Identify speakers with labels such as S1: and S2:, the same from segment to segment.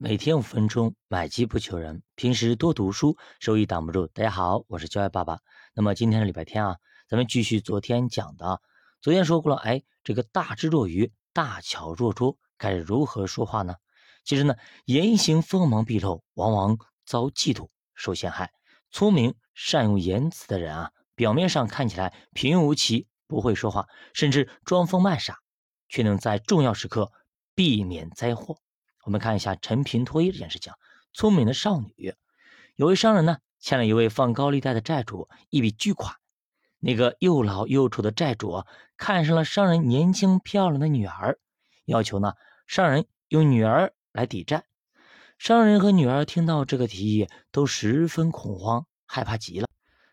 S1: 每天五分钟，买机不求人。平时多读书，收益挡不住。大家好，我是教爱爸爸。那么今天是礼拜天啊，咱们继续昨天讲的。昨天说过了，哎，这个大智若愚，大巧若拙，该如何说话呢？其实呢，言行锋芒毕露，往往遭嫉妒，受陷害。聪明善用言辞的人啊，表面上看起来平庸无奇，不会说话，甚至装疯卖傻，却能在重要时刻避免灾祸。我们看一下陈平脱衣这件事情。聪明的少女，有位商人呢，欠了一位放高利贷的债主一笔巨款。那个又老又丑的债主看上了商人年轻漂亮的女儿，要求呢，商人用女儿来抵债。商人和女儿听到这个提议，都十分恐慌，害怕极了。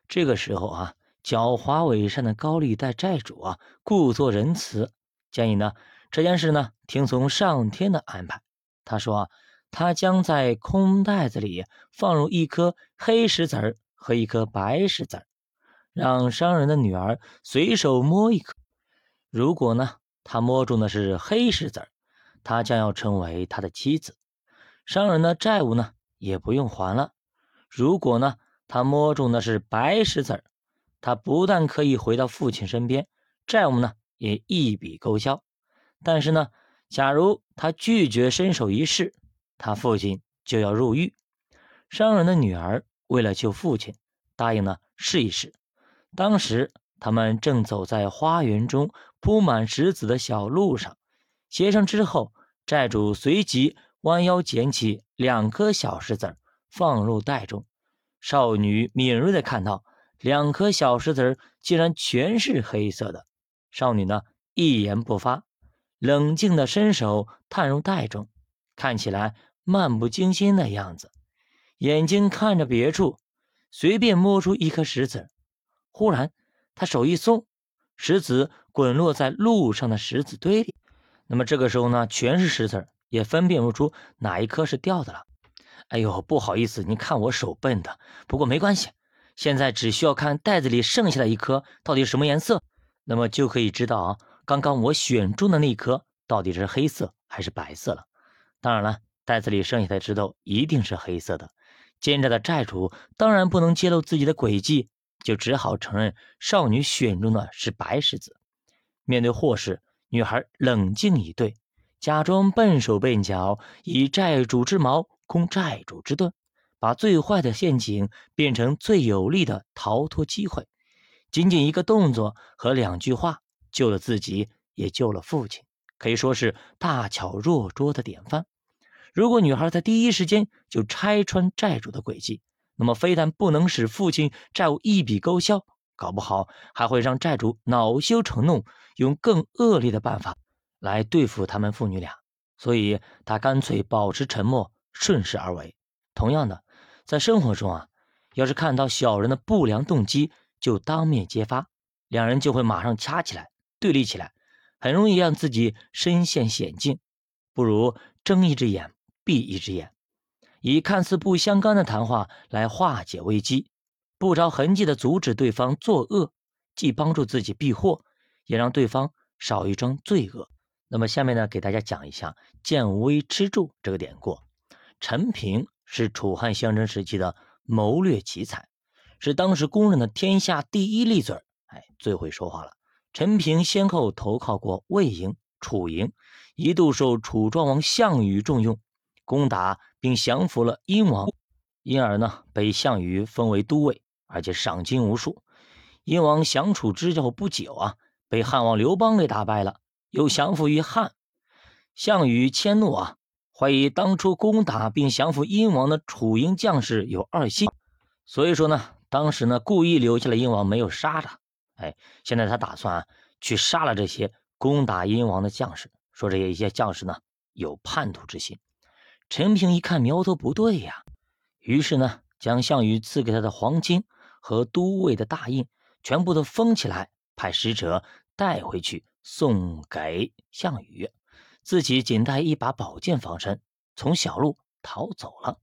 S1: 这个时候啊，狡猾伪善的高利贷债主啊，故作仁慈，建议呢，这件事呢，听从上天的安排。他说：“他将在空袋子里放入一颗黑石子儿和一颗白石子儿，让商人的女儿随手摸一颗。如果呢，他摸中的是黑石子儿，他将要成为他的妻子，商人的债务呢也不用还了。如果呢，他摸中的是白石子儿，他不但可以回到父亲身边，债务呢也一笔勾销。但是呢。”假如他拒绝伸手一试，他父亲就要入狱。商人的女儿为了救父亲，答应了试一试。当时他们正走在花园中铺满石子的小路上，协商之后，债主随即弯腰捡起两颗小石子放入袋中。少女敏锐地看到，两颗小石子竟然全是黑色的。少女呢，一言不发。冷静的伸手探入袋中，看起来漫不经心的样子，眼睛看着别处，随便摸出一颗石子。忽然，他手一松，石子滚落在路上的石子堆里。那么这个时候呢，全是石子，也分辨不出哪一颗是掉的了。哎呦，不好意思，你看我手笨的。不过没关系，现在只需要看袋子里剩下的一颗到底什么颜色，那么就可以知道啊。刚刚我选中的那颗到底是黑色还是白色了？当然了，袋子里剩下的石头一定是黑色的。奸诈的债主当然不能揭露自己的诡计，就只好承认少女选中的是白石子。面对祸事，女孩冷静以对，假装笨手笨脚，以债主之矛攻债主之盾，把最坏的陷阱变成最有利的逃脱机会。仅仅一个动作和两句话。救了自己，也救了父亲，可以说是大巧若拙的典范。如果女孩在第一时间就拆穿债主的诡计，那么非但不能使父亲债务一笔勾销，搞不好还会让债主恼羞成怒，用更恶劣的办法来对付他们父女俩。所以，他干脆保持沉默，顺势而为。同样的，在生活中啊，要是看到小人的不良动机，就当面揭发，两人就会马上掐起来。对立起来，很容易让自己身陷险境，不如睁一只眼闭一只眼，以看似不相干的谈话来化解危机，不着痕迹的阻止对方作恶，既帮助自己避祸，也让对方少一桩罪恶。那么下面呢，给大家讲一下“见微知著”这个典故。陈平是楚汉相争时期的谋略奇才，是当时公认的天下第一利嘴哎，最会说话了。陈平先后投靠过魏营、楚营，一度受楚庄王项羽重用，攻打并降服了殷王，因而呢被项羽封为都尉，而且赏金无数。殷王降楚之后不久啊，被汉王刘邦给打败了，又降服于汉。项羽迁怒啊，怀疑当初攻打并降服殷王的楚营将士有二心，所以说呢，当时呢故意留下了殷王，没有杀他。哎，现在他打算去杀了这些攻打殷王的将士，说这些一些将士呢有叛徒之心。陈平一看苗头不对呀，于是呢将项羽赐给他的黄金和都尉的大印全部都封起来，派使者带回去送给项羽，自己仅带一把宝剑防身，从小路逃走了。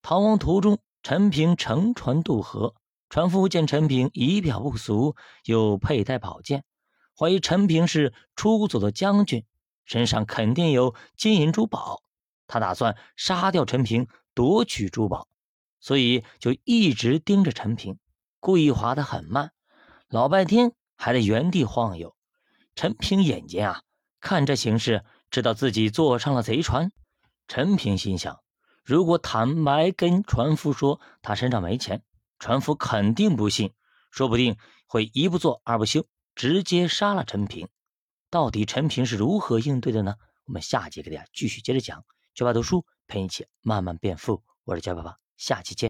S1: 逃亡途中，陈平乘船渡河。船夫见陈平仪表不俗，又佩戴宝剑，怀疑陈平是出走的将军，身上肯定有金银珠宝。他打算杀掉陈平，夺取珠宝，所以就一直盯着陈平，故意滑得很慢，老半天还在原地晃悠。陈平眼睛啊，看这形势，知道自己坐上了贼船。陈平心想，如果坦白跟船夫说他身上没钱，船夫肯定不信，说不定会一不做二不休，直接杀了陈平。到底陈平是如何应对的呢？我们下节给大家继续接着讲。学霸读书陪你一起慢慢变富，我是教爸爸，下期见。